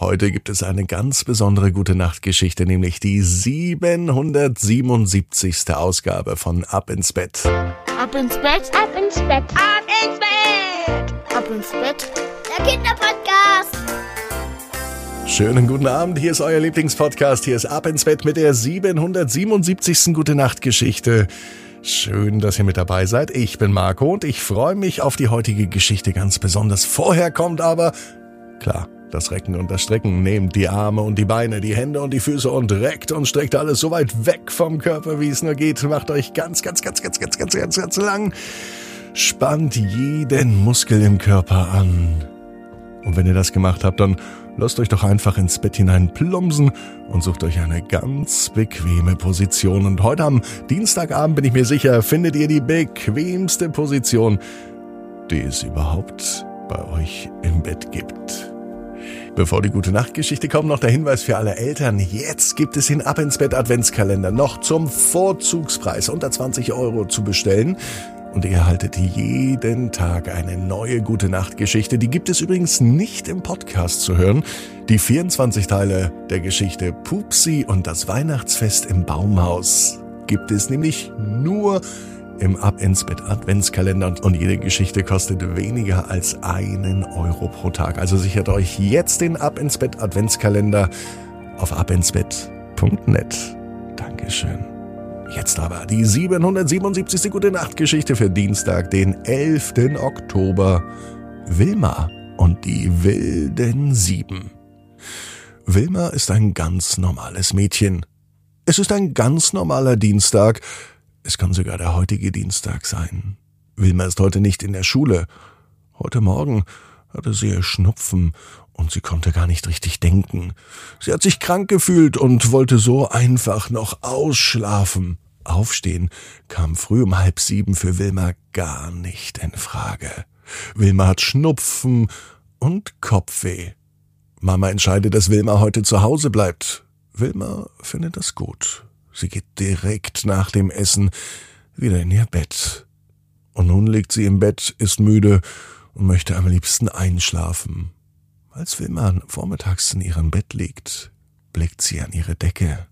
Heute gibt es eine ganz besondere gute Nachtgeschichte, nämlich die 777. Ausgabe von Ab ins Bett. Ab ins Bett, Ab ins Bett, ab ins Bett, ab ins Bett. der Kinderpodcast. Schönen guten Abend, hier ist euer Lieblingspodcast, hier ist Ab ins Bett mit der 777. gute Nachtgeschichte. Schön, dass ihr mit dabei seid. Ich bin Marco und ich freue mich auf die heutige Geschichte ganz besonders. Vorher kommt aber, klar, das Recken und das Strecken. Nehmt die Arme und die Beine, die Hände und die Füße und reckt und streckt alles so weit weg vom Körper, wie es nur geht. Macht euch ganz, ganz, ganz, ganz, ganz, ganz, ganz, ganz lang. Spannt jeden Muskel im Körper an. Und wenn ihr das gemacht habt, dann lasst euch doch einfach ins Bett hinein plumpsen und sucht euch eine ganz bequeme Position. Und heute am Dienstagabend bin ich mir sicher, findet ihr die bequemste Position, die es überhaupt bei euch im Bett gibt. Bevor die gute Nachtgeschichte kommt, noch der Hinweis für alle Eltern. Jetzt gibt es den Ab ins Bett Adventskalender noch zum Vorzugspreis unter 20 Euro zu bestellen. Und ihr erhaltet jeden Tag eine neue gute Nachtgeschichte. Die gibt es übrigens nicht im Podcast zu hören. Die 24 Teile der Geschichte Pupsi und das Weihnachtsfest im Baumhaus gibt es nämlich nur im Ab ins Bett Adventskalender und jede Geschichte kostet weniger als einen Euro pro Tag. Also sichert euch jetzt den Ab ins Bett Adventskalender auf abinsbett.net. Dankeschön. Jetzt aber die 777. Gute Nacht Geschichte für Dienstag, den 11. Oktober. Wilma und die wilden Sieben. Wilma ist ein ganz normales Mädchen. Es ist ein ganz normaler Dienstag. Es kann sogar der heutige Dienstag sein. Wilma ist heute nicht in der Schule. Heute Morgen hatte sie ihr Schnupfen und sie konnte gar nicht richtig denken. Sie hat sich krank gefühlt und wollte so einfach noch ausschlafen. Aufstehen kam früh um halb sieben für Wilma gar nicht in Frage. Wilma hat Schnupfen und Kopfweh. Mama entscheidet, dass Wilma heute zu Hause bleibt. Wilma findet das gut. Sie geht direkt nach dem Essen wieder in ihr Bett. Und nun liegt sie im Bett, ist müde und möchte am liebsten einschlafen. Als Wilma vormittags in ihrem Bett liegt, blickt sie an ihre Decke.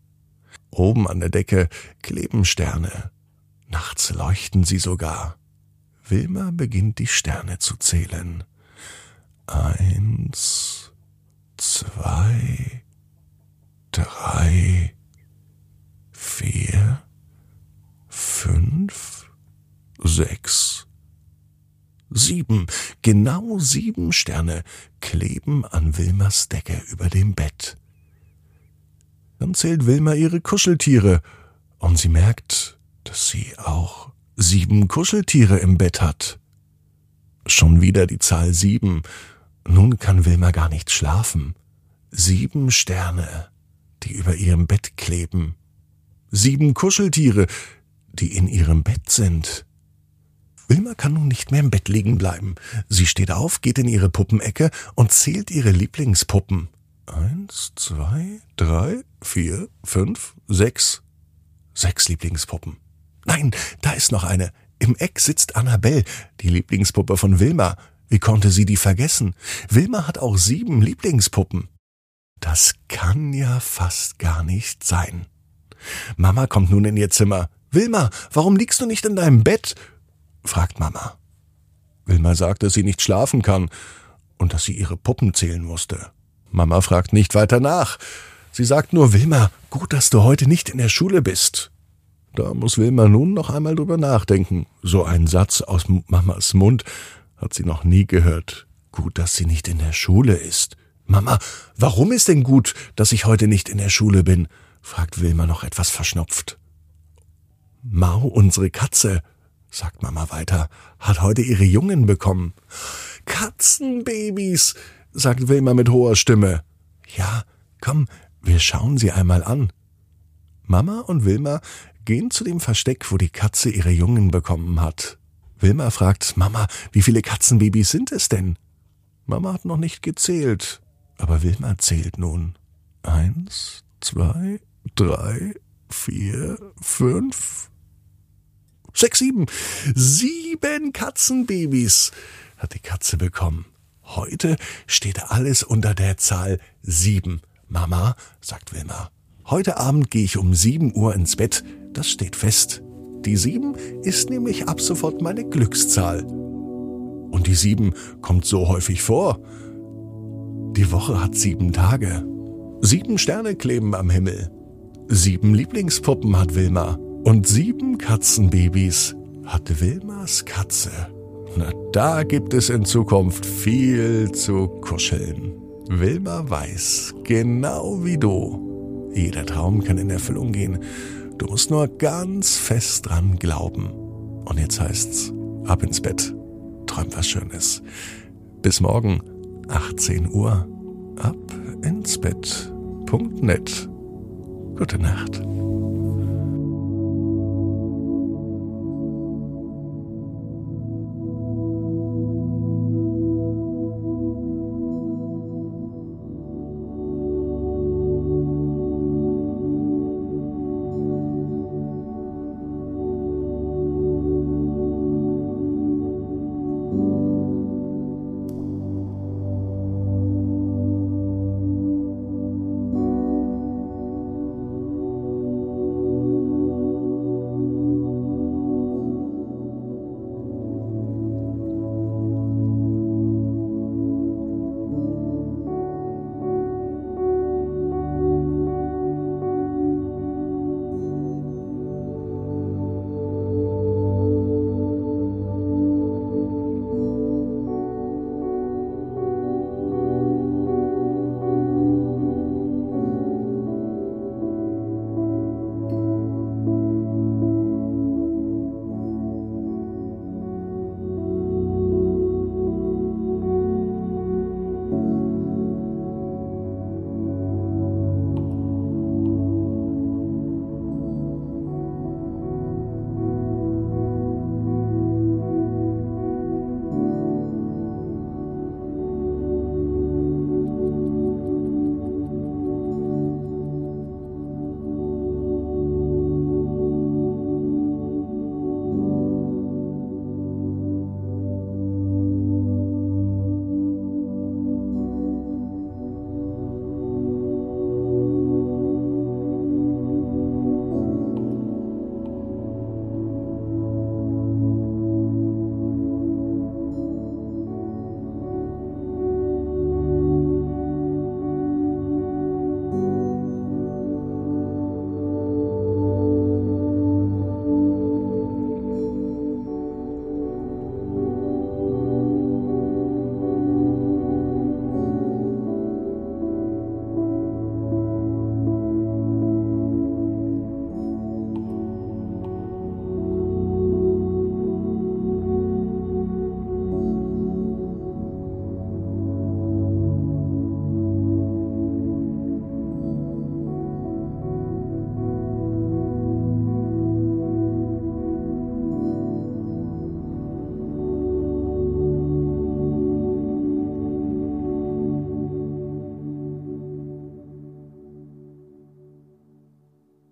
Oben an der Decke kleben Sterne. Nachts leuchten sie sogar. Wilma beginnt die Sterne zu zählen. Eins, zwei, drei, vier, fünf, sechs, sieben. Genau sieben Sterne kleben an Wilmers Decke über dem Bett. Dann zählt Wilma ihre Kuscheltiere und sie merkt, dass sie auch sieben Kuscheltiere im Bett hat. Schon wieder die Zahl sieben. Nun kann Wilma gar nicht schlafen. Sieben Sterne, die über ihrem Bett kleben. Sieben Kuscheltiere, die in ihrem Bett sind. Wilma kann nun nicht mehr im Bett liegen bleiben. Sie steht auf, geht in ihre Puppenecke und zählt ihre Lieblingspuppen. Eins, zwei, drei, vier, fünf, sechs. Sechs Lieblingspuppen. Nein, da ist noch eine. Im Eck sitzt Annabelle, die Lieblingspuppe von Wilma. Wie konnte sie die vergessen? Wilma hat auch sieben Lieblingspuppen. Das kann ja fast gar nicht sein. Mama kommt nun in ihr Zimmer. Wilma, warum liegst du nicht in deinem Bett? fragt Mama. Wilma sagt, dass sie nicht schlafen kann und dass sie ihre Puppen zählen musste. Mama fragt nicht weiter nach. Sie sagt nur, Wilma, gut, dass du heute nicht in der Schule bist. Da muss Wilma nun noch einmal drüber nachdenken. So ein Satz aus Mamas Mund hat sie noch nie gehört. Gut, dass sie nicht in der Schule ist. Mama, warum ist denn gut, dass ich heute nicht in der Schule bin? Fragt Wilma noch etwas verschnupft. Mau, unsere Katze, sagt Mama weiter, hat heute ihre Jungen bekommen. Katzenbabys, sagt Wilma mit hoher Stimme. Ja, komm, wir schauen sie einmal an. Mama und Wilma gehen zu dem Versteck, wo die Katze ihre Jungen bekommen hat. Wilma fragt, Mama, wie viele Katzenbabys sind es denn? Mama hat noch nicht gezählt, aber Wilma zählt nun. Eins, zwei, drei, vier, fünf, sechs, sieben. Sieben Katzenbabys hat die Katze bekommen. Heute steht alles unter der Zahl sieben. Mama, sagt Wilma, heute Abend gehe ich um sieben Uhr ins Bett. Das steht fest. Die sieben ist nämlich ab sofort meine Glückszahl. Und die sieben kommt so häufig vor. Die Woche hat sieben Tage. Sieben Sterne kleben am Himmel. Sieben Lieblingspuppen hat Wilma. Und sieben Katzenbabys hat Wilmas Katze. Na, da gibt es in Zukunft viel zu kuscheln. Wilma weiß, genau wie du. Jeder Traum kann in Erfüllung gehen. Du musst nur ganz fest dran glauben. Und jetzt heißt's, ab ins Bett. Träum was Schönes. Bis morgen, 18 Uhr. Ab ins Bett. Gute Nacht.